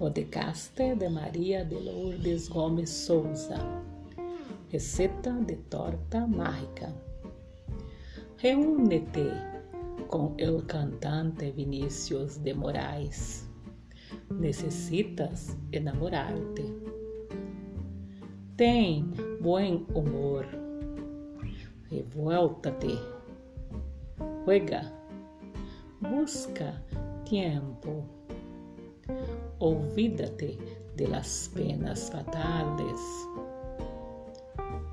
Namaste de Maria de Lourdes Gomes Souza. Receita de torta mágica. Reúne-te com o cantante Vinícius de Moraes. Necessitas enamorar-te. Tem bom humor. Revolta-te. Juega. Busca tempo olvídate de las penas fatales.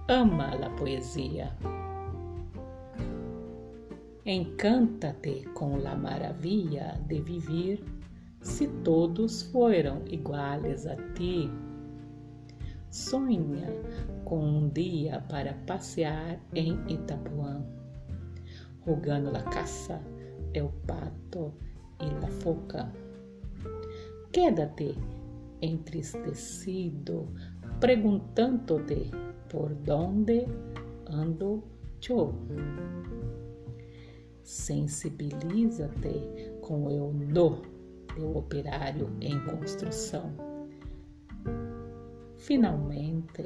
Ama la poesía. Encántate con la maravilla de vivir se todos fueron iguales a ti. Sonha com um dia para passear em Itapuã, rogando la caça, el pato e la foca. Quédate entristecido, preguntando-te por onde ando eu. Sensibiliza-te com o no do operário em construção. Finalmente,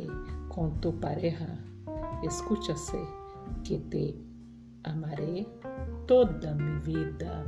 com tu pareja, escucha-se que te amaré toda minha vida.